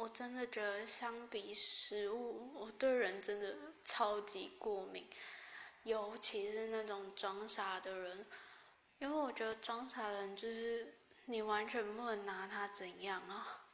我真的觉得相比食物我对人真的超级过敏尤其是那种装傻的人。因为我觉得装傻的人就是你完全不能拿他怎样啊。